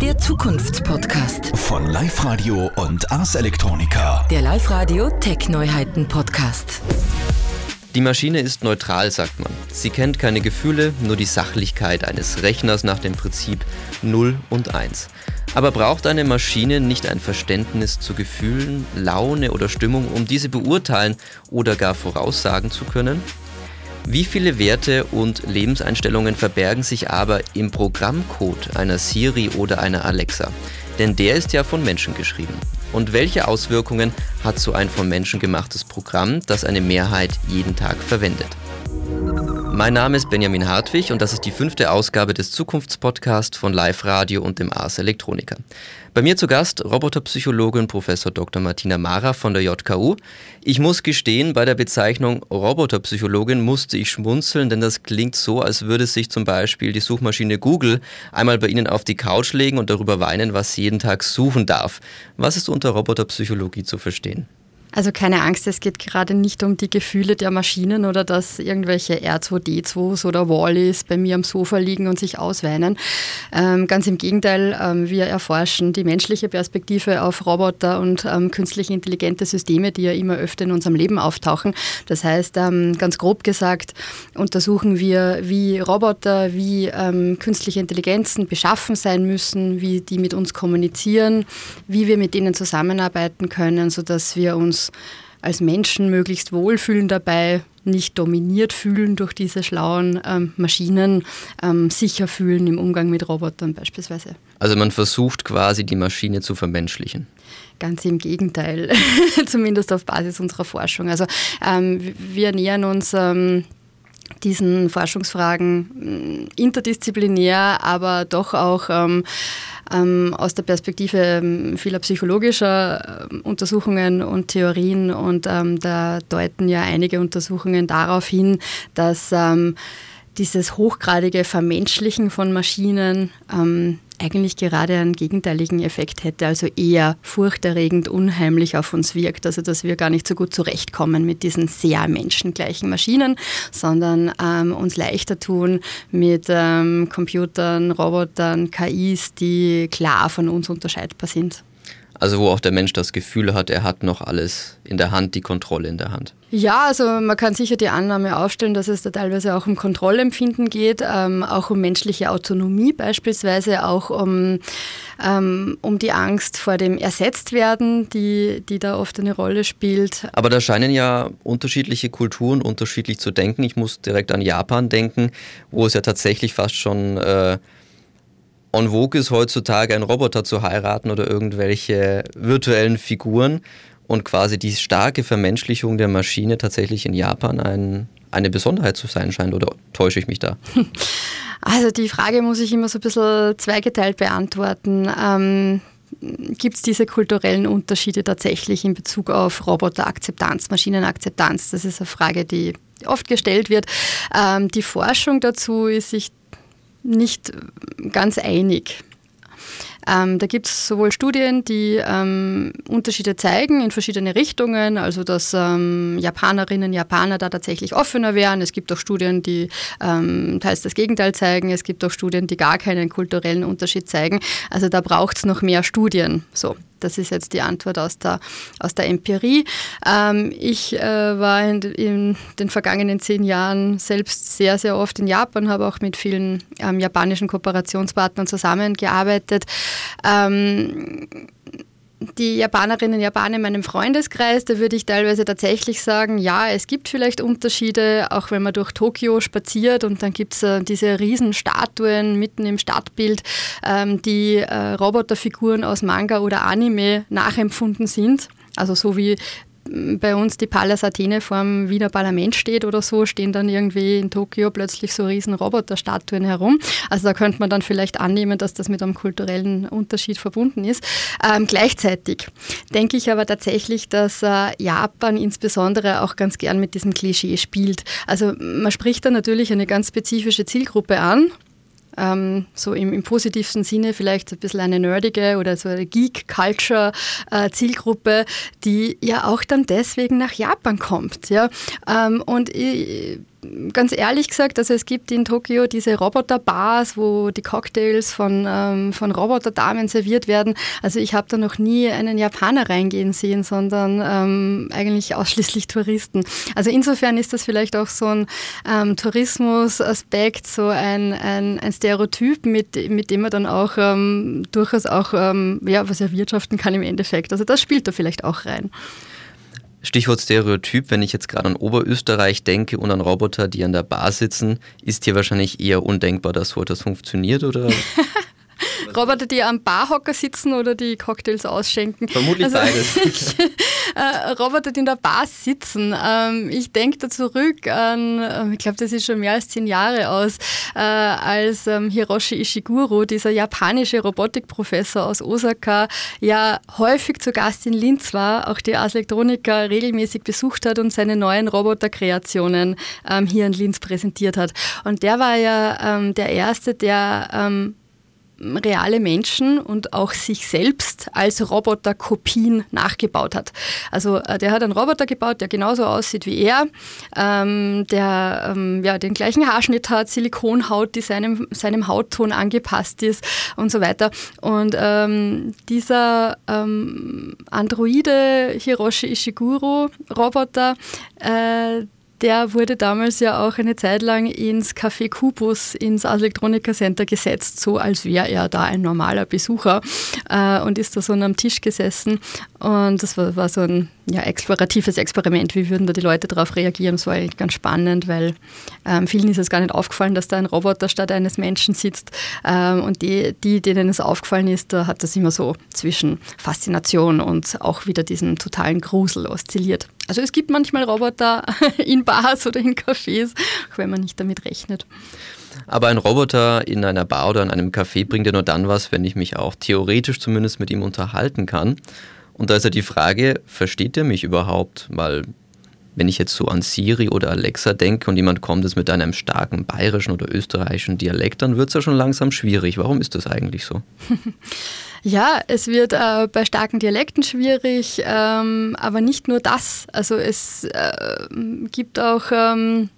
Der Zukunftspodcast. Von Live Radio und Ars Electronica. Der Live Radio Tech Neuheiten Podcast. Die Maschine ist neutral, sagt man. Sie kennt keine Gefühle, nur die Sachlichkeit eines Rechners nach dem Prinzip 0 und 1. Aber braucht eine Maschine nicht ein Verständnis zu Gefühlen, Laune oder Stimmung, um diese beurteilen oder gar voraussagen zu können? Wie viele Werte und Lebenseinstellungen verbergen sich aber im Programmcode einer Siri oder einer Alexa? Denn der ist ja von Menschen geschrieben. Und welche Auswirkungen hat so ein von Menschen gemachtes Programm, das eine Mehrheit jeden Tag verwendet? Mein Name ist Benjamin Hartwig und das ist die fünfte Ausgabe des Zukunftspodcasts von Live Radio und dem Ars Electronica. Bei mir zu Gast Roboterpsychologin Prof. Dr. Martina Mara von der JKU. Ich muss gestehen, bei der Bezeichnung Roboterpsychologin musste ich schmunzeln, denn das klingt so, als würde sich zum Beispiel die Suchmaschine Google einmal bei Ihnen auf die Couch legen und darüber weinen, was sie jeden Tag suchen darf. Was ist unter Roboterpsychologie zu verstehen? Also keine Angst, es geht gerade nicht um die Gefühle der Maschinen oder dass irgendwelche R2D2s oder Wallys bei mir am Sofa liegen und sich ausweinen. Ähm, ganz im Gegenteil, ähm, wir erforschen die menschliche Perspektive auf Roboter und ähm, künstlich intelligente Systeme, die ja immer öfter in unserem Leben auftauchen. Das heißt, ähm, ganz grob gesagt, untersuchen wir, wie Roboter, wie ähm, künstliche Intelligenzen beschaffen sein müssen, wie die mit uns kommunizieren, wie wir mit ihnen zusammenarbeiten können, sodass wir uns uns als Menschen möglichst wohlfühlen dabei, nicht dominiert fühlen durch diese schlauen ähm, Maschinen, ähm, sicher fühlen im Umgang mit Robotern beispielsweise. Also man versucht quasi die Maschine zu vermenschlichen. Ganz im Gegenteil, zumindest auf Basis unserer Forschung. Also ähm, wir nähern uns ähm, diesen Forschungsfragen mm, interdisziplinär, aber doch auch ähm, ähm, aus der Perspektive ähm, vieler psychologischer ähm, Untersuchungen und Theorien. Und ähm, da deuten ja einige Untersuchungen darauf hin, dass ähm, dieses hochgradige Vermenschlichen von Maschinen eigentlich gerade einen gegenteiligen Effekt hätte, also eher furchterregend, unheimlich auf uns wirkt. Also dass wir gar nicht so gut zurechtkommen mit diesen sehr menschengleichen Maschinen, sondern ähm, uns leichter tun mit ähm, Computern, Robotern, KIs, die klar von uns unterscheidbar sind. Also wo auch der Mensch das Gefühl hat, er hat noch alles in der Hand, die Kontrolle in der Hand. Ja, also man kann sicher die Annahme aufstellen, dass es da teilweise auch um Kontrollempfinden geht, ähm, auch um menschliche Autonomie beispielsweise, auch um, ähm, um die Angst vor dem Ersetztwerden, die, die da oft eine Rolle spielt. Aber da scheinen ja unterschiedliche Kulturen unterschiedlich zu denken. Ich muss direkt an Japan denken, wo es ja tatsächlich fast schon... Äh, en vogue ist heutzutage, einen Roboter zu heiraten oder irgendwelche virtuellen Figuren und quasi die starke Vermenschlichung der Maschine tatsächlich in Japan ein, eine Besonderheit zu sein scheint. Oder täusche ich mich da? Also die Frage muss ich immer so ein bisschen zweigeteilt beantworten. Ähm, Gibt es diese kulturellen Unterschiede tatsächlich in Bezug auf Roboterakzeptanz, Maschinenakzeptanz? Das ist eine Frage, die oft gestellt wird. Ähm, die Forschung dazu ist sich nicht ganz einig. Ähm, da gibt es sowohl Studien, die ähm, Unterschiede zeigen in verschiedene Richtungen, also dass ähm, Japanerinnen, Japaner da tatsächlich offener wären. Es gibt auch Studien, die ähm, teils das Gegenteil zeigen. Es gibt auch Studien, die gar keinen kulturellen Unterschied zeigen. Also da braucht es noch mehr Studien. So. Das ist jetzt die Antwort aus der, aus der Empirie. Ähm, ich äh, war in, in, den vergangenen zehn Jahren selbst sehr, sehr oft in Japan, habe auch mit vielen ähm, japanischen Kooperationspartnern zusammengearbeitet. Ähm, die Japanerinnen und Japaner in meinem Freundeskreis, da würde ich teilweise tatsächlich sagen, ja, es gibt vielleicht Unterschiede, auch wenn man durch Tokio spaziert und dann gibt es äh, diese Riesenstatuen mitten im Stadtbild, ähm, die äh, Roboterfiguren aus Manga oder Anime nachempfunden sind. Also so wie bei uns die Pallas Athene vor dem Wiener Parlament steht oder so, stehen dann irgendwie in Tokio plötzlich so riesen Roboterstatuen herum. Also da könnte man dann vielleicht annehmen, dass das mit einem kulturellen Unterschied verbunden ist. Ähm, gleichzeitig denke ich aber tatsächlich, dass äh, Japan insbesondere auch ganz gern mit diesem Klischee spielt. Also man spricht da natürlich eine ganz spezifische Zielgruppe an ähm, so im, im, positivsten Sinne vielleicht ein bisschen eine nerdige oder so eine Geek-Culture-Zielgruppe, die ja auch dann deswegen nach Japan kommt. Ja? Ähm, und ich, ganz ehrlich gesagt, also es gibt in Tokio diese Roboterbars, wo die Cocktails von, ähm, von Roboterdamen serviert werden. Also ich habe da noch nie einen Japaner reingehen sehen, sondern ähm, eigentlich ausschließlich Touristen. Also insofern ist das vielleicht auch so ein ähm, Tourismusaspekt, so ein, ein, ein, Stereotyp, mit, mit dem man dann auch ähm, durchaus auch ähm, ja, was erwirtschaften kann im Endeffekt. Also das spielt da vielleicht auch rein. Stichwort Stereotyp, wenn ich jetzt gerade an Oberösterreich denke und an Roboter, die an der Bar sitzen, ist hier wahrscheinlich eher undenkbar, dass so etwas funktioniert, oder? Roboter, die am Barhocker sitzen oder die Cocktails ausschenken. Vermutlich also, beides. äh, Roboter, die in der Bar sitzen. Ähm, ich denke da zurück an, äh, ich glaube, das ist schon mehr als zehn Jahre aus, äh, als ähm, Hiroshi Ishiguro, dieser japanische Robotikprofessor aus Osaka, ja häufig zu Gast in Linz war, auch die Ars Electronica regelmäßig besucht hat und seine neuen Roboterkreationen ähm, hier in Linz präsentiert hat. Und der war ja ähm, der Erste, der ähm, reale Menschen und auch sich selbst als Roboterkopien nachgebaut hat. Also äh, der hat einen Roboter gebaut, der genauso aussieht wie er, ähm, der ähm, ja, den gleichen Haarschnitt hat, Silikonhaut, die seinem, seinem Hautton angepasst ist und so weiter. Und ähm, dieser ähm, Androide Hiroshi Ishiguro Roboter, äh, der wurde damals ja auch eine Zeit lang ins Café Kubus ins Elektronika Center gesetzt, so als wäre er da ein normaler Besucher äh, und ist da so am Tisch gesessen. Und das war, war so ein ja, exploratives Experiment. Wie würden da die Leute darauf reagieren? Das war eigentlich ganz spannend, weil ähm, vielen ist es gar nicht aufgefallen, dass da ein Roboter statt eines Menschen sitzt. Ähm, und die, die, denen es aufgefallen ist, da hat das immer so zwischen Faszination und auch wieder diesen totalen Grusel oszilliert. Also es gibt manchmal Roboter in Bars oder in Cafés, auch wenn man nicht damit rechnet. Aber ein Roboter in einer Bar oder in einem Café bringt ja nur dann was, wenn ich mich auch theoretisch zumindest mit ihm unterhalten kann. Und da ist ja die Frage, versteht er mich überhaupt? Weil wenn ich jetzt so an Siri oder Alexa denke und jemand kommt jetzt mit einem starken bayerischen oder österreichischen Dialekt, dann wird es ja schon langsam schwierig. Warum ist das eigentlich so? Ja, es wird äh, bei starken Dialekten schwierig, ähm, aber nicht nur das. Also es äh, gibt auch ähm,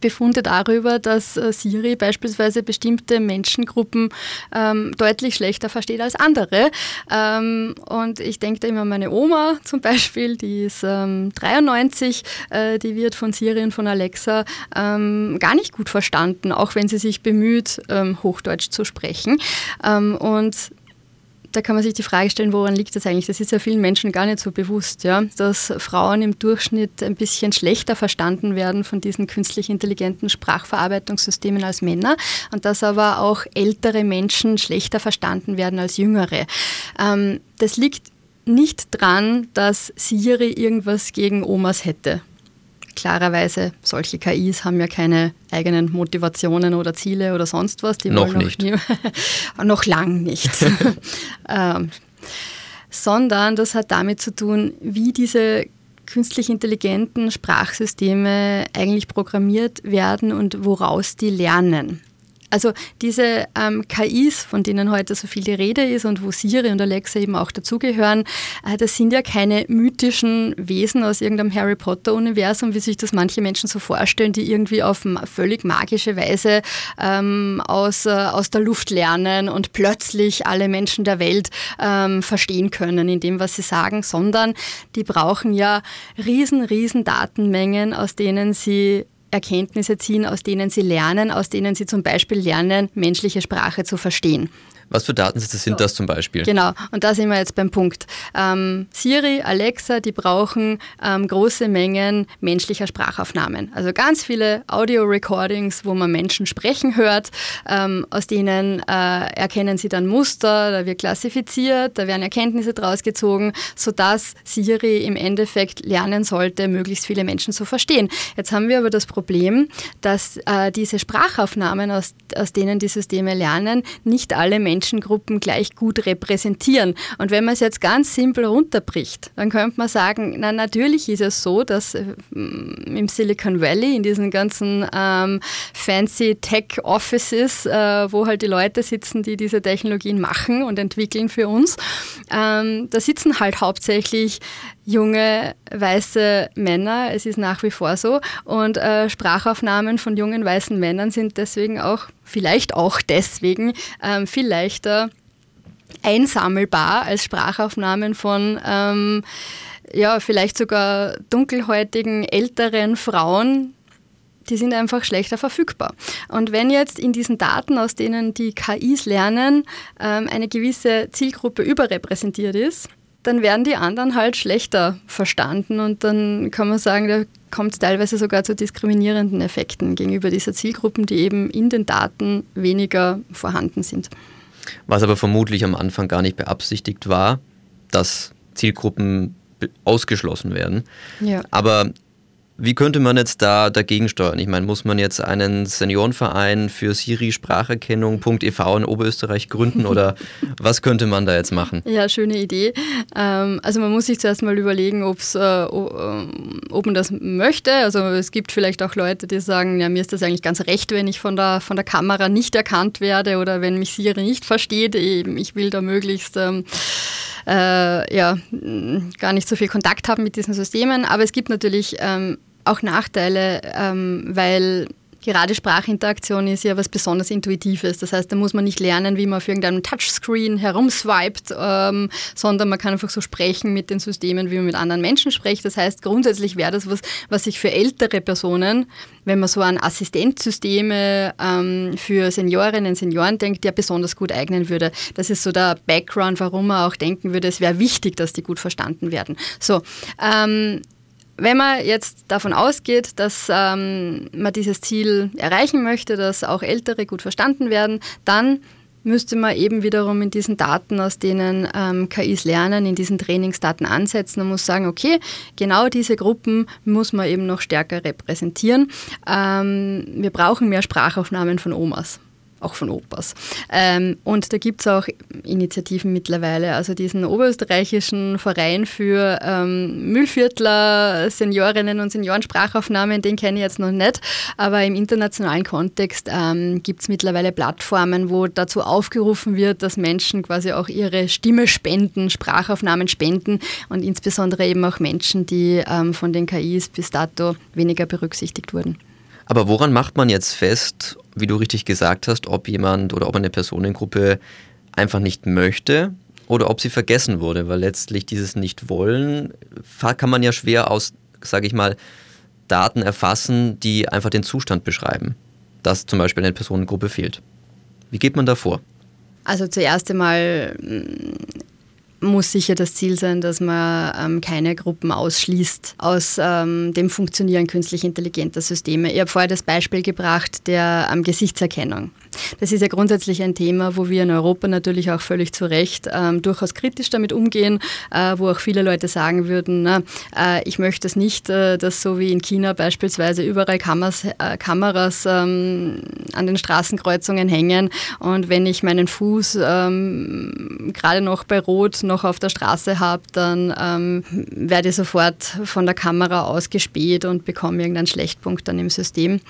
Befunde darüber, dass äh, Siri beispielsweise bestimmte Menschengruppen ähm, deutlich schlechter versteht als andere. Ähm, und ich denke da immer an meine Oma zum Beispiel, die ist ähm, 93, äh, die wird von Siri und von Alexa ähm, gar nicht gut verstanden, auch wenn sie sich bemüht, ähm, Hochdeutsch zu sprechen. Ähm, und da kann man sich die Frage stellen, woran liegt das eigentlich? Das ist ja vielen Menschen gar nicht so bewusst, ja? dass Frauen im Durchschnitt ein bisschen schlechter verstanden werden von diesen künstlich intelligenten Sprachverarbeitungssystemen als Männer und dass aber auch ältere Menschen schlechter verstanden werden als jüngere. Ähm, das liegt nicht dran, dass Siri irgendwas gegen Omas hätte klarerweise, solche KIs haben ja keine eigenen Motivationen oder Ziele oder sonst was. Die noch nicht. Nie, noch lang nicht. ähm, sondern das hat damit zu tun, wie diese künstlich intelligenten Sprachsysteme eigentlich programmiert werden und woraus die lernen. Also diese ähm, KIs, von denen heute so viel die Rede ist und wo Siri und Alexa eben auch dazugehören, äh, das sind ja keine mythischen Wesen aus irgendeinem Harry Potter-Universum, wie sich das manche Menschen so vorstellen, die irgendwie auf völlig magische Weise ähm, aus, äh, aus der Luft lernen und plötzlich alle Menschen der Welt ähm, verstehen können in dem, was sie sagen, sondern die brauchen ja riesen, riesen Datenmengen, aus denen sie Erkenntnisse ziehen, aus denen sie lernen, aus denen sie zum Beispiel lernen, menschliche Sprache zu verstehen. Was für Datensätze sind das zum Beispiel? Genau, und da sind wir jetzt beim Punkt. Ähm, Siri, Alexa, die brauchen ähm, große Mengen menschlicher Sprachaufnahmen. Also ganz viele Audio-Recordings, wo man Menschen sprechen hört. Ähm, aus denen äh, erkennen sie dann Muster, da wird klassifiziert, da werden Erkenntnisse draus gezogen, sodass Siri im Endeffekt lernen sollte, möglichst viele Menschen zu verstehen. Jetzt haben wir aber das Problem, dass äh, diese Sprachaufnahmen, aus, aus denen die Systeme lernen, nicht alle Menschen Menschengruppen gleich gut repräsentieren. Und wenn man es jetzt ganz simpel runterbricht, dann könnte man sagen, na natürlich ist es so, dass äh, im Silicon Valley, in diesen ganzen ähm, fancy Tech Offices, äh, wo halt die Leute sitzen, die diese Technologien machen und entwickeln für uns, ähm, da sitzen halt hauptsächlich junge weiße Männer. Es ist nach wie vor so. Und äh, Sprachaufnahmen von jungen weißen Männern sind deswegen auch, vielleicht auch deswegen, ähm, viel leichter einsammelbar als Sprachaufnahmen von ähm, ja, vielleicht sogar dunkelhäutigen älteren Frauen, die sind einfach schlechter verfügbar. Und wenn jetzt in diesen Daten, aus denen die KIs lernen, ähm, eine gewisse Zielgruppe überrepräsentiert ist, dann werden die anderen halt schlechter verstanden und dann kann man sagen, da kommt es teilweise sogar zu diskriminierenden Effekten gegenüber dieser Zielgruppen, die eben in den Daten weniger vorhanden sind. Was aber vermutlich am Anfang gar nicht beabsichtigt war, dass Zielgruppen ausgeschlossen werden. Ja. Aber wie könnte man jetzt da dagegen steuern? Ich meine, muss man jetzt einen Seniorenverein für Siri-Spracherkennung.ev in Oberösterreich gründen oder was könnte man da jetzt machen? Ja, schöne Idee. Ähm, also man muss sich zuerst mal überlegen, ob's, äh, ob man das möchte. Also es gibt vielleicht auch Leute, die sagen, ja, mir ist das eigentlich ganz recht, wenn ich von der, von der Kamera nicht erkannt werde oder wenn mich Siri nicht versteht. Ich will da möglichst... Ähm, äh, ja, gar nicht so viel Kontakt haben mit diesen Systemen. Aber es gibt natürlich ähm, auch Nachteile, ähm, weil Gerade Sprachinteraktion ist ja was besonders Intuitives. Das heißt, da muss man nicht lernen, wie man auf irgendeinem Touchscreen herumswiped, ähm, sondern man kann einfach so sprechen mit den Systemen, wie man mit anderen Menschen spricht. Das heißt, grundsätzlich wäre das was, was sich für ältere Personen, wenn man so an Assistenzsysteme ähm, für Seniorinnen und Senioren denkt, ja besonders gut eignen würde. Das ist so der Background, warum man auch denken würde, es wäre wichtig, dass die gut verstanden werden. So, ähm, wenn man jetzt davon ausgeht, dass ähm, man dieses Ziel erreichen möchte, dass auch Ältere gut verstanden werden, dann müsste man eben wiederum in diesen Daten, aus denen ähm, KIs lernen, in diesen Trainingsdaten ansetzen und muss sagen, okay, genau diese Gruppen muss man eben noch stärker repräsentieren. Ähm, wir brauchen mehr Sprachaufnahmen von Omas auch von Opas. Ähm, und da gibt es auch Initiativen mittlerweile, also diesen oberösterreichischen Verein für ähm, Müllviertler, Seniorinnen und Seniorensprachaufnahmen, den kenne ich jetzt noch nicht, aber im internationalen Kontext ähm, gibt es mittlerweile Plattformen, wo dazu aufgerufen wird, dass Menschen quasi auch ihre Stimme spenden, Sprachaufnahmen spenden und insbesondere eben auch Menschen, die ähm, von den KIs bis dato weniger berücksichtigt wurden. Aber woran macht man jetzt fest, wie du richtig gesagt hast, ob jemand oder ob eine Personengruppe einfach nicht möchte oder ob sie vergessen wurde? Weil letztlich dieses Nicht-Wollen kann man ja schwer aus, sage ich mal, Daten erfassen, die einfach den Zustand beschreiben, dass zum Beispiel eine Personengruppe fehlt. Wie geht man da vor? Also zuerst einmal muss sicher das Ziel sein, dass man ähm, keine Gruppen ausschließt aus ähm, dem Funktionieren künstlich intelligenter Systeme. Ich habe vorher das Beispiel gebracht der ähm, Gesichtserkennung. Das ist ja grundsätzlich ein Thema, wo wir in Europa natürlich auch völlig zu Recht ähm, durchaus kritisch damit umgehen, äh, wo auch viele Leute sagen würden, na, äh, ich möchte es nicht, äh, dass so wie in China beispielsweise überall Kameras, äh, Kameras ähm, an den Straßenkreuzungen hängen und wenn ich meinen Fuß ähm, gerade noch bei Rot noch auf der Straße habe, dann ähm, werde ich sofort von der Kamera ausgespäht und bekomme irgendeinen Schlechtpunkt dann im System.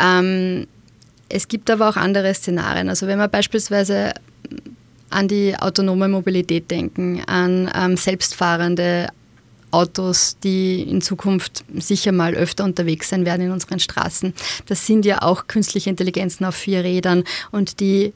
Ähm, es gibt aber auch andere Szenarien. Also wenn wir beispielsweise an die autonome Mobilität denken, an ähm, selbstfahrende Autos, die in Zukunft sicher mal öfter unterwegs sein werden in unseren Straßen. Das sind ja auch künstliche Intelligenzen auf vier Rädern und die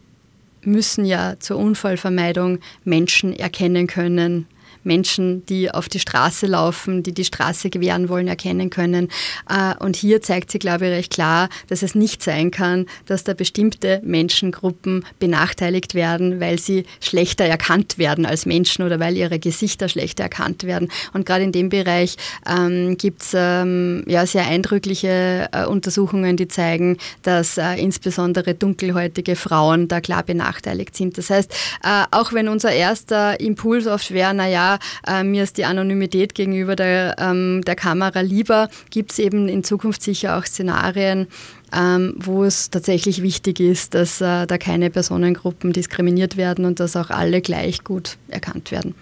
müssen ja zur Unfallvermeidung Menschen erkennen können, Menschen, die auf die Straße laufen, die die Straße gewähren wollen, erkennen können. Äh, und hier zeigt sie, glaube ich, recht klar, dass es nicht sein kann, dass da bestimmte Menschengruppen benachteiligt werden, weil sie schlechter erkannt werden als Menschen oder weil ihre Gesichter schlechter erkannt werden. Und gerade in dem Bereich ähm, gibt es ähm, ja, sehr eindrückliche äh, Untersuchungen, die zeigen, dass äh, insbesondere dunkelhäutige Frauen da klar benachteiligt sind. Das heißt, äh, auch wenn unser erster Impuls oft wäre, naja, äh, mir ist die Anonymität gegenüber der, ähm, der Kamera lieber, gibt es eben in Zukunft sicher auch Szenarien, ähm, wo es tatsächlich wichtig ist, dass äh, da keine Personengruppen diskriminiert werden und dass auch alle gleich gut erkannt werden.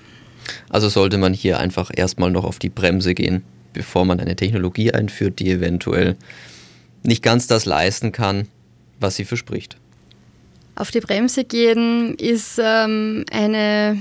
Also sollte man hier einfach erstmal noch auf die Bremse gehen, bevor man eine Technologie einführt, die eventuell nicht ganz das leisten kann, was sie verspricht. Auf die Bremse gehen ist ähm, eine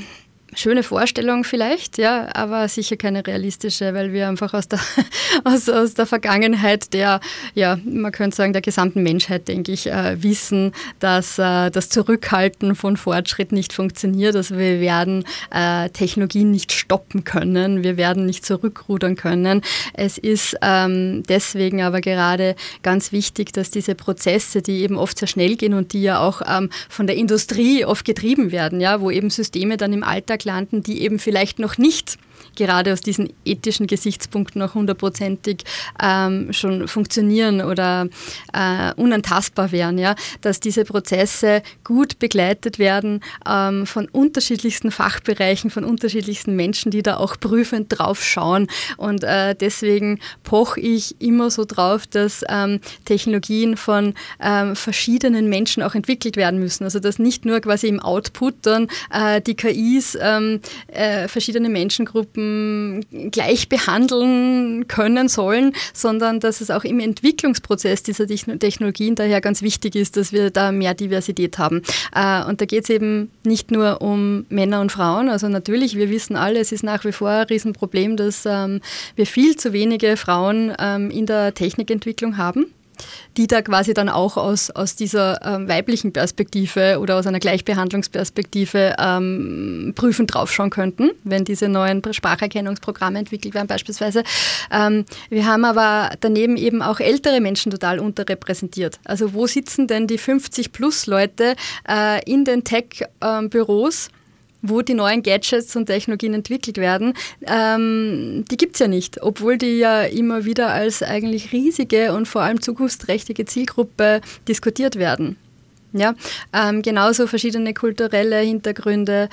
schöne Vorstellung vielleicht, ja, aber sicher keine realistische, weil wir einfach aus der, aus, aus der Vergangenheit der, ja, man könnte sagen, der gesamten Menschheit, denke ich, äh, wissen, dass äh, das Zurückhalten von Fortschritt nicht funktioniert. Also wir werden äh, Technologien nicht stoppen können, wir werden nicht zurückrudern können. Es ist ähm, deswegen aber gerade ganz wichtig, dass diese Prozesse, die eben oft sehr schnell gehen und die ja auch ähm, von der Industrie oft getrieben werden, ja, wo eben Systeme dann im Alltag landen, die eben vielleicht noch nicht gerade aus diesen ethischen Gesichtspunkten auch hundertprozentig ähm, schon funktionieren oder äh, unantastbar wären, ja, dass diese Prozesse gut begleitet werden ähm, von unterschiedlichsten Fachbereichen, von unterschiedlichsten Menschen, die da auch prüfend drauf schauen. Und äh, deswegen poche ich immer so drauf, dass ähm, Technologien von ähm, verschiedenen Menschen auch entwickelt werden müssen. Also dass nicht nur quasi im Output dann äh, die KIs ähm, äh, verschiedene Menschengruppen gleich behandeln können sollen, sondern dass es auch im Entwicklungsprozess dieser Technologien daher ganz wichtig ist, dass wir da mehr Diversität haben. Äh, und da geht es eben nicht nur um Männer und Frauen. Also natürlich, wir wissen alle, es ist nach wie vor ein Riesenproblem, dass ähm, wir viel zu wenige Frauen ähm, in der Technikentwicklung haben die da quasi dann auch aus, aus dieser ähm, weiblichen Perspektive oder aus einer Gleichbehandlungsperspektive ähm, prüfend draufschauen könnten, wenn diese neuen Spracherkennungsprogramme entwickelt werden beispielsweise. Ähm, wir haben aber daneben eben auch ältere Menschen total unterrepräsentiert. Also wo sitzen denn die 50-plus-Leute äh, in den Tech-Büros? Wo die neuen Gadgets und Technologien entwickelt werden, ähm, die gibt es ja nicht, obwohl die ja immer wieder als eigentlich riesige und vor allem zukunftsträchtige Zielgruppe diskutiert werden. Ja, ähm, genauso verschiedene kulturelle Hintergründe,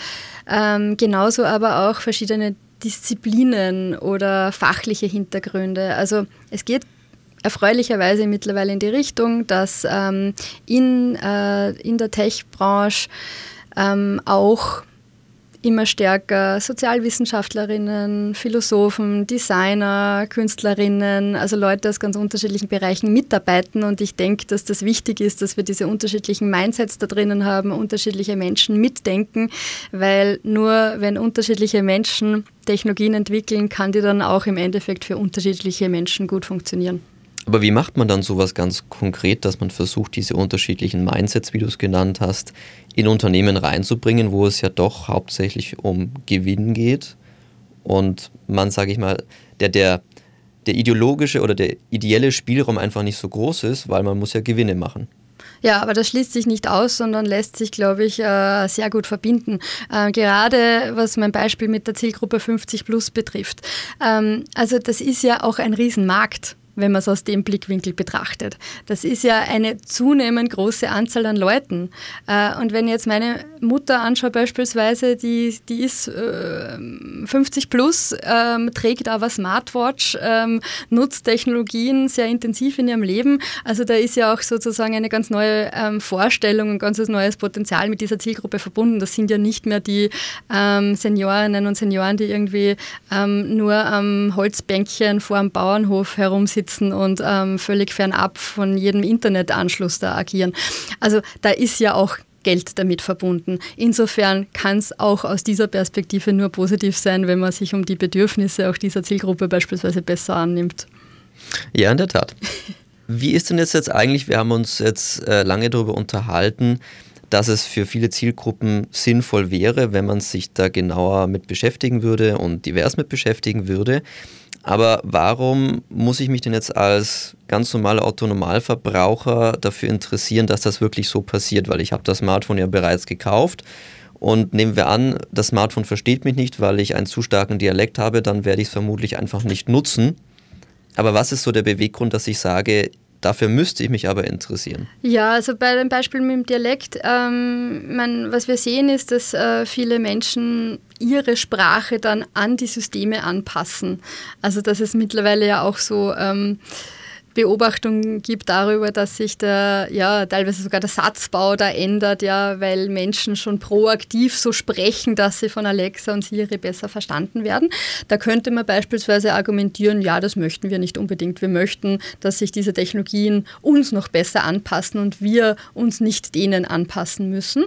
ähm, genauso aber auch verschiedene Disziplinen oder fachliche Hintergründe. Also es geht erfreulicherweise mittlerweile in die Richtung, dass ähm, in, äh, in der Tech-Branche ähm, auch immer stärker Sozialwissenschaftlerinnen, Philosophen, Designer, Künstlerinnen, also Leute aus ganz unterschiedlichen Bereichen mitarbeiten. Und ich denke, dass das wichtig ist, dass wir diese unterschiedlichen Mindsets da drinnen haben, unterschiedliche Menschen mitdenken, weil nur wenn unterschiedliche Menschen Technologien entwickeln, kann die dann auch im Endeffekt für unterschiedliche Menschen gut funktionieren. Aber wie macht man dann sowas ganz konkret, dass man versucht, diese unterschiedlichen Mindsets, wie du es genannt hast, in Unternehmen reinzubringen, wo es ja doch hauptsächlich um Gewinn geht und man, sage ich mal, der, der, der ideologische oder der ideelle Spielraum einfach nicht so groß ist, weil man muss ja Gewinne machen. Ja, aber das schließt sich nicht aus, sondern lässt sich, glaube ich, äh, sehr gut verbinden. Äh, gerade was mein Beispiel mit der Zielgruppe 50 plus betrifft. Ähm, also das ist ja auch ein Riesenmarkt wenn man es aus dem Blickwinkel betrachtet. Das ist ja eine zunehmend große Anzahl an Leuten. Äh, und wenn ich jetzt meine Mutter anschaue beispielsweise, die, die ist 50 äh, plus, ähm, trägt aber Smartwatch, ähm, nutzt Technologien sehr intensiv in ihrem Leben. Also da ist ja auch sozusagen eine ganz neue ähm, Vorstellung, ein ganz neues Potenzial mit dieser Zielgruppe verbunden. Das sind ja nicht mehr die Seniorinnen und Senioren, die irgendwie nur am Holzbänkchen vor dem Bauernhof herumsitzen sitzen und ähm, völlig fernab von jedem Internetanschluss da agieren. Also da ist ja auch Geld damit verbunden. Insofern kann es auch aus dieser Perspektive nur positiv sein, wenn man sich um die Bedürfnisse auch dieser Zielgruppe beispielsweise besser annimmt. Ja, in der Tat. Wie ist denn jetzt, jetzt eigentlich, wir haben uns jetzt äh, lange darüber unterhalten, dass es für viele Zielgruppen sinnvoll wäre, wenn man sich da genauer mit beschäftigen würde und divers mit beschäftigen würde. Aber warum muss ich mich denn jetzt als ganz normaler Autonomalverbraucher dafür interessieren, dass das wirklich so passiert? Weil ich habe das Smartphone ja bereits gekauft und nehmen wir an, das Smartphone versteht mich nicht, weil ich einen zu starken Dialekt habe, dann werde ich es vermutlich einfach nicht nutzen. Aber was ist so der Beweggrund, dass ich sage, Dafür müsste ich mich aber interessieren. Ja, also bei dem Beispiel mit dem Dialekt, ähm, man, was wir sehen ist, dass äh, viele Menschen ihre Sprache dann an die Systeme anpassen. Also dass es mittlerweile ja auch so... Ähm, Beobachtungen gibt darüber, dass sich der, ja, teilweise sogar der Satzbau da ändert, ja, weil Menschen schon proaktiv so sprechen, dass sie von Alexa und Siri besser verstanden werden. Da könnte man beispielsweise argumentieren, ja, das möchten wir nicht unbedingt. Wir möchten, dass sich diese Technologien uns noch besser anpassen und wir uns nicht denen anpassen müssen.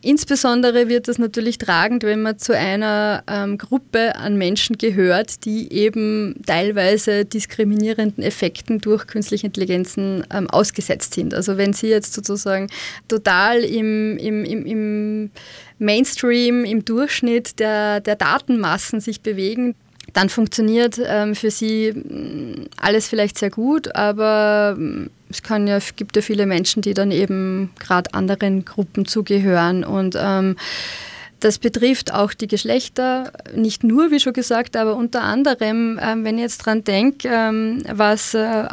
Insbesondere wird das natürlich tragend, wenn man zu einer ähm, Gruppe an Menschen gehört, die eben teilweise diskriminierenden Effekten durch durch künstliche Intelligenzen ähm, ausgesetzt sind. Also wenn Sie jetzt sozusagen total im, im, im, im Mainstream, im Durchschnitt der, der Datenmassen sich bewegen, dann funktioniert ähm, für sie mm, alles vielleicht sehr gut, aber mm, es ja, gibt ja viele Menschen, die dann eben gerade anderen Gruppen zugehören und ähm, das betrifft auch die Geschlechter, nicht nur, wie schon gesagt, aber unter anderem, ähm, wenn ich jetzt dran denke, ähm, was äh,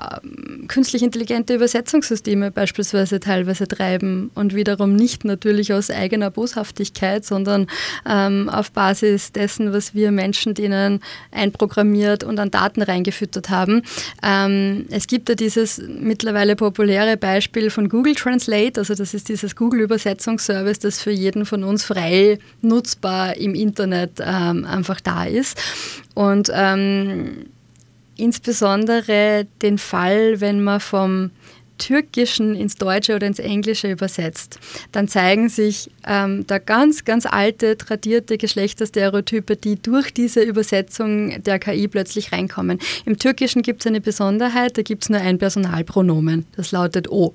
künstlich intelligente Übersetzungssysteme beispielsweise teilweise treiben und wiederum nicht natürlich aus eigener Boshaftigkeit, sondern ähm, auf Basis dessen, was wir Menschen denen einprogrammiert und an Daten reingefüttert haben. es gibt ja dieses mittlerweile populäre Beispiel von Google Translate, also das ist dieses Google-Übersetzungsservice, das für jeden von uns frei nutzbar im Internet ähm, einfach da ist. Und ähm, insbesondere den Fall, wenn man vom Türkischen ins Deutsche oder ins Englische übersetzt, dann zeigen sich ähm, da ganz, ganz alte, tradierte Geschlechterstereotype, die durch diese Übersetzung der KI plötzlich reinkommen. Im Türkischen gibt es eine Besonderheit, da gibt es nur ein Personalpronomen, das lautet O.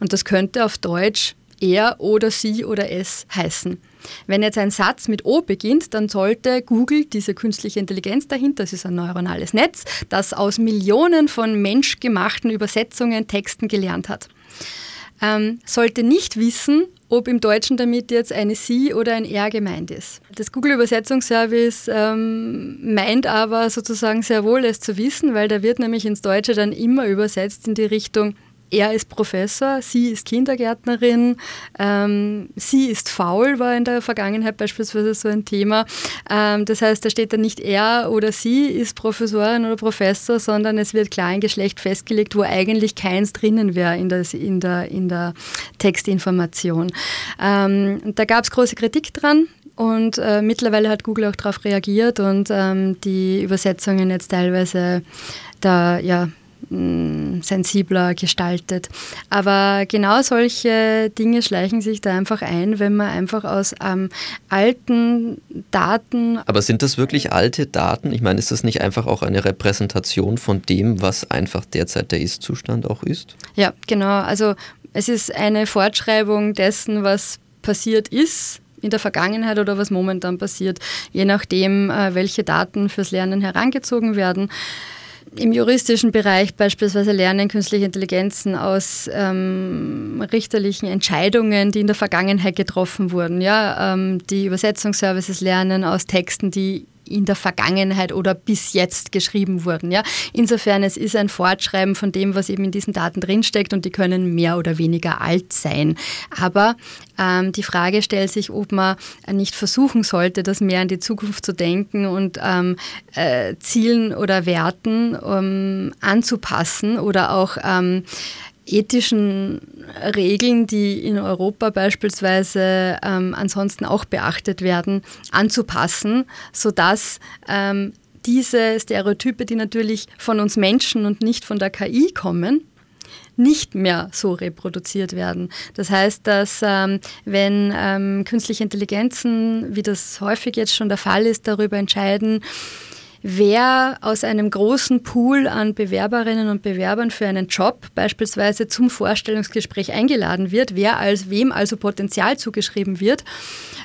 Und das könnte auf Deutsch er oder sie oder es heißen. Wenn jetzt ein Satz mit O beginnt, dann sollte Google, diese künstliche Intelligenz dahinter, das ist ein neuronales Netz, das aus Millionen von menschgemachten Übersetzungen, Texten gelernt hat, ähm, sollte nicht wissen, ob im Deutschen damit jetzt eine Sie oder ein Er gemeint ist. Das Google-Übersetzungsservice ähm, meint aber sozusagen sehr wohl es zu wissen, weil da wird nämlich ins Deutsche dann immer übersetzt in die Richtung er ist Professor, sie ist Kindergärtnerin, ähm, sie ist faul, war in der Vergangenheit beispielsweise so ein Thema. Ähm, das heißt, da steht dann nicht er oder sie ist Professorin oder Professor, sondern es wird klar ein Geschlecht festgelegt, wo eigentlich keins drinnen wäre in der, in der, in der Textinformation. Ähm, da gab es große Kritik dran. Und äh, mittlerweile hat Google auch darauf reagiert und ähm, die Übersetzungen jetzt teilweise da ja sensibler gestaltet. Aber genau solche Dinge schleichen sich da einfach ein, wenn man einfach aus ähm, alten Daten. Aber sind das wirklich alte Daten? Ich meine, ist das nicht einfach auch eine Repräsentation von dem, was einfach derzeit der Ist-Zustand auch ist? Ja, genau. Also es ist eine Fortschreibung dessen, was passiert ist in der Vergangenheit oder was momentan passiert, je nachdem, äh, welche Daten fürs Lernen herangezogen werden im juristischen Bereich beispielsweise lernen künstliche Intelligenzen aus ähm, richterlichen Entscheidungen, die in der Vergangenheit getroffen wurden. Ja, ähm, die Übersetzungsservices lernen aus Texten, die in der Vergangenheit oder bis jetzt geschrieben wurden. Ja? Insofern, es ist ein Fortschreiben von dem, was eben in diesen Daten drinsteckt und die können mehr oder weniger alt sein. Aber ähm, die Frage stellt sich, ob man nicht versuchen sollte, das mehr in die Zukunft zu denken und ähm, äh, Zielen oder Werten ähm, anzupassen oder auch ähm, ethischen Regeln, die in Europa beispielsweise ähm, ansonsten auch beachtet werden, anzupassen, sodass ähm, diese Stereotype, die natürlich von uns Menschen und nicht von der KI kommen, nicht mehr so reproduziert werden. Das heißt, dass ähm, wenn ähm, künstliche Intelligenzen, wie das häufig jetzt schon der Fall ist, darüber entscheiden, wer aus einem großen Pool an Bewerberinnen und Bewerbern für einen Job beispielsweise zum Vorstellungsgespräch eingeladen wird, wer als wem also Potenzial zugeschrieben wird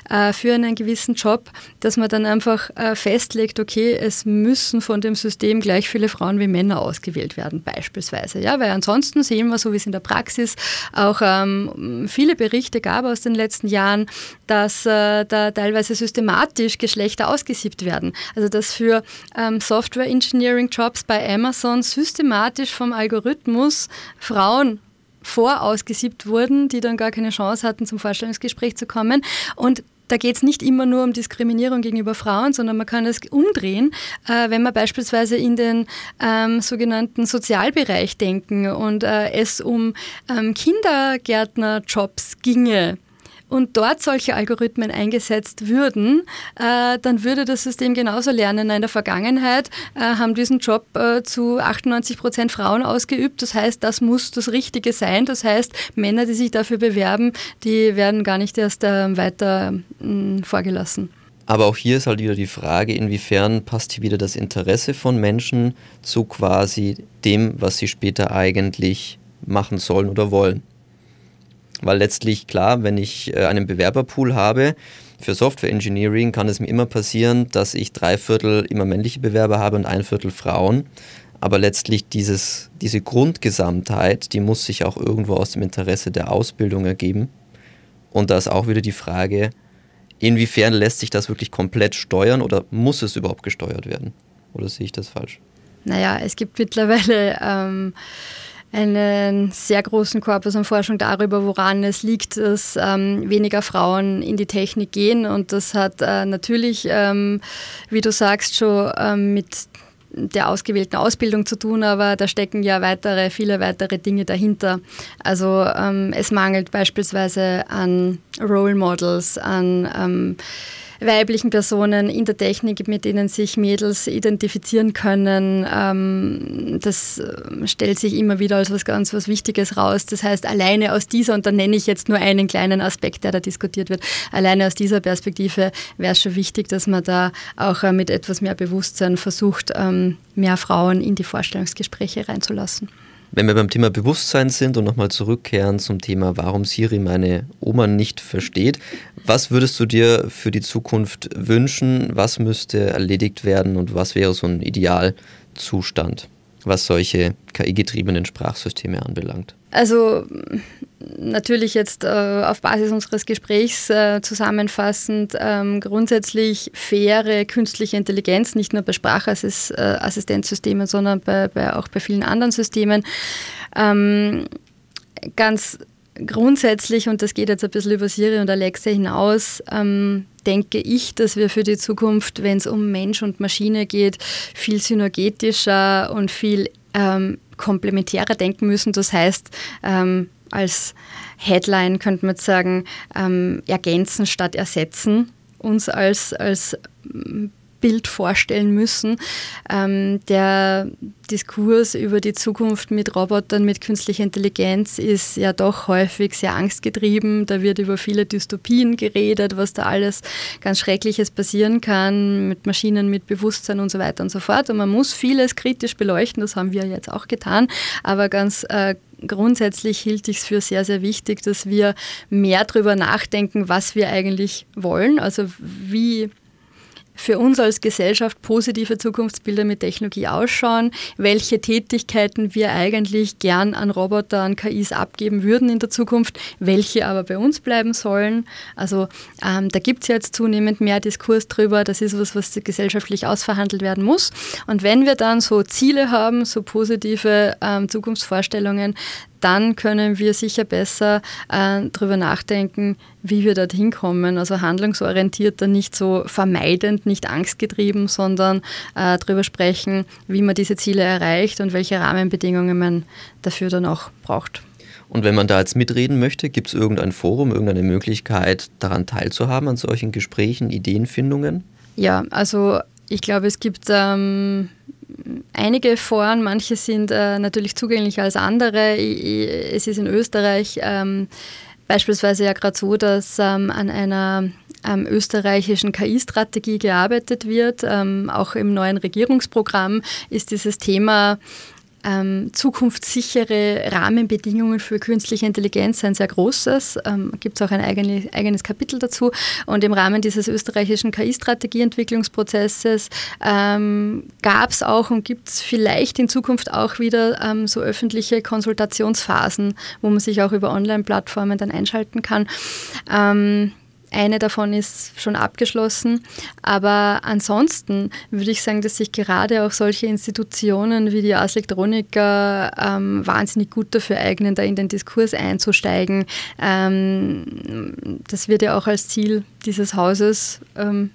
äh, für einen gewissen Job, dass man dann einfach äh, festlegt, okay, es müssen von dem System gleich viele Frauen wie Männer ausgewählt werden, beispielsweise. Ja, weil ansonsten sehen wir, so wie es in der Praxis auch ähm, viele Berichte gab aus den letzten Jahren, dass äh, da teilweise systematisch Geschlechter ausgesiebt werden. Also dass für ähm, Software Engineering Jobs bei Amazon systematisch vom Algorithmus Frauen vorausgesiebt wurden, die dann gar keine Chance hatten, zum Vorstellungsgespräch zu kommen. Und da geht es nicht immer nur um Diskriminierung gegenüber Frauen, sondern man kann es umdrehen, äh, wenn man beispielsweise in den ähm, sogenannten Sozialbereich denken und äh, es um ähm, Kindergärtnerjobs ginge und dort solche Algorithmen eingesetzt würden, äh, dann würde das System genauso lernen. In der Vergangenheit äh, haben diesen Job äh, zu 98 Prozent Frauen ausgeübt. Das heißt, das muss das Richtige sein. Das heißt, Männer, die sich dafür bewerben, die werden gar nicht erst äh, weiter mh, vorgelassen. Aber auch hier ist halt wieder die Frage, inwiefern passt hier wieder das Interesse von Menschen zu quasi dem, was sie später eigentlich machen sollen oder wollen. Weil letztlich, klar, wenn ich äh, einen Bewerberpool habe für Software Engineering, kann es mir immer passieren, dass ich drei Viertel immer männliche Bewerber habe und ein Viertel Frauen. Aber letztlich dieses, diese Grundgesamtheit, die muss sich auch irgendwo aus dem Interesse der Ausbildung ergeben. Und da ist auch wieder die Frage, inwiefern lässt sich das wirklich komplett steuern oder muss es überhaupt gesteuert werden? Oder sehe ich das falsch? Naja, es gibt mittlerweile ähm, einen sehr großen Korpus an Forschung darüber, woran es liegt, dass ähm, weniger Frauen in die Technik gehen. Und das hat äh, natürlich, ähm, wie du sagst, schon ähm, mit der ausgewählten Ausbildung zu tun, aber da stecken ja weitere, viele weitere Dinge dahinter. Also ähm, es mangelt beispielsweise an Role Models, an ähm, weiblichen Personen in der Technik, mit denen sich Mädels identifizieren können. Ähm, das äh, stellt sich immer wieder als was ganz was Wichtiges raus. Das heißt, alleine aus dieser, und da nenne ich jetzt nur einen kleinen Aspekt, der da diskutiert wird, alleine aus dieser Perspektive wäre es schon wichtig, dass man da auch äh, mit etwas mehr Bewusstsein versucht, ähm, mehr Frauen in die Vorstellungsgespräche reinzulassen. Wenn wir beim Thema Bewusstsein sind und nochmal zurückkehren zum Thema, warum Siri meine Oma nicht versteht, was würdest du dir für die Zukunft wünschen? Was müsste erledigt werden und was wäre so ein Idealzustand, was solche KI-getriebenen Sprachsysteme anbelangt? Also natürlich jetzt äh, auf Basis unseres Gesprächs äh, zusammenfassend ähm, grundsätzlich faire künstliche Intelligenz, nicht nur bei Sprachassistenzsystemen, sondern bei, bei, auch bei vielen anderen Systemen. Ähm, ganz grundsätzlich, und das geht jetzt ein bisschen über Siri und Alexa hinaus, ähm, denke ich, dass wir für die Zukunft, wenn es um Mensch und Maschine geht, viel synergetischer und viel ähm, komplementärer denken müssen. Das heißt, ähm, als Headline könnte man sagen, ähm, ergänzen statt ersetzen uns als, als Bild vorstellen müssen. Ähm, der Diskurs über die Zukunft mit Robotern, mit künstlicher Intelligenz ist ja doch häufig sehr angstgetrieben. Da wird über viele Dystopien geredet, was da alles ganz Schreckliches passieren kann mit Maschinen, mit Bewusstsein und so weiter und so fort. Und man muss vieles kritisch beleuchten, das haben wir jetzt auch getan, aber ganz äh, grundsätzlich hielt ich es für sehr, sehr wichtig, dass wir mehr darüber nachdenken, was wir eigentlich wollen, also wie für uns als Gesellschaft positive Zukunftsbilder mit Technologie ausschauen, welche Tätigkeiten wir eigentlich gern an Roboter, an KIs abgeben würden in der Zukunft, welche aber bei uns bleiben sollen. Also ähm, da gibt es jetzt zunehmend mehr Diskurs drüber. Das ist was, was gesellschaftlich ausverhandelt werden muss. Und wenn wir dann so Ziele haben, so positive ähm, Zukunftsvorstellungen, dann können wir sicher besser äh, darüber nachdenken, wie wir dorthin kommen. Also handlungsorientierter, nicht so vermeidend, nicht angstgetrieben, sondern äh, darüber sprechen, wie man diese Ziele erreicht und welche Rahmenbedingungen man dafür dann auch braucht. Und wenn man da jetzt mitreden möchte, gibt es irgendein Forum, irgendeine Möglichkeit, daran teilzuhaben, an solchen Gesprächen, Ideenfindungen? Ja, also ich glaube, es gibt ähm, einige Foren, manche sind äh, natürlich zugänglicher als andere. es ist in Österreich ähm, beispielsweise ja gerade so, dass ähm, an einer ähm, österreichischen KI-Strategie gearbeitet wird. Ähm, auch im neuen Regierungsprogramm ist dieses Thema ähm, zukunftssichere Rahmenbedingungen für künstliche Intelligenz ein sehr großes. Ähm, Gibt es auch ein eigene, eigenes Kapitel dazu. Und im Rahmen dieses österreichischen KI-Strategieentwicklungsprozesses ähm, gab es auch und gibt es vielleicht in Zukunft auch wieder ähm, so öffentliche Konsultationsphasen, wo man sich auch über Online-Plattformen dann einschalten kann. Eine davon ist schon abgeschlossen. Aber ansonsten würde ich sagen, dass sich gerade auch solche Institutionen wie die Ars Electronica ähm, wahnsinnig gut dafür eignen, da in den Diskurs einzusteigen. Ähm, das wird ja auch als Ziel dieses Hauses ähm,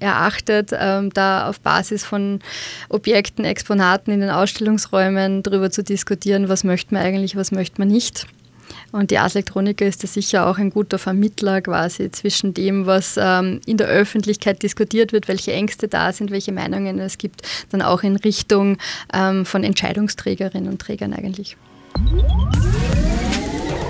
erachtet, ähm, da auf Basis von Objekten, Exponaten in den Ausstellungsräumen darüber zu diskutieren, was möchte man eigentlich, was möchte man nicht. Und die Ars Electronica ist da sicher auch ein guter Vermittler quasi zwischen dem, was ähm, in der Öffentlichkeit diskutiert wird, welche Ängste da sind, welche Meinungen es gibt, dann auch in Richtung ähm, von Entscheidungsträgerinnen und Trägern eigentlich.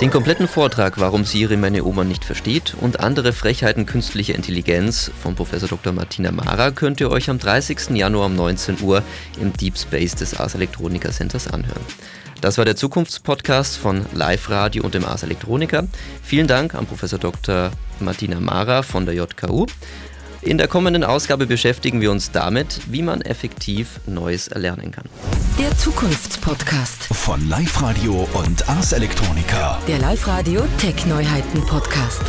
Den kompletten Vortrag, warum Siri meine Oma nicht versteht und andere Frechheiten künstlicher Intelligenz von Prof. Dr. Martina Mara könnt ihr euch am 30. Januar um 19 Uhr im Deep Space des Ars Electronica Centers anhören. Das war der Zukunftspodcast von Live Radio und dem Ars Electronica. Vielen Dank an Prof. Dr. Martina Mara von der JKU. In der kommenden Ausgabe beschäftigen wir uns damit, wie man effektiv Neues erlernen kann. Der Zukunftspodcast von Live Radio und Ars Electronica. Der Live Radio Tech Neuheiten Podcast.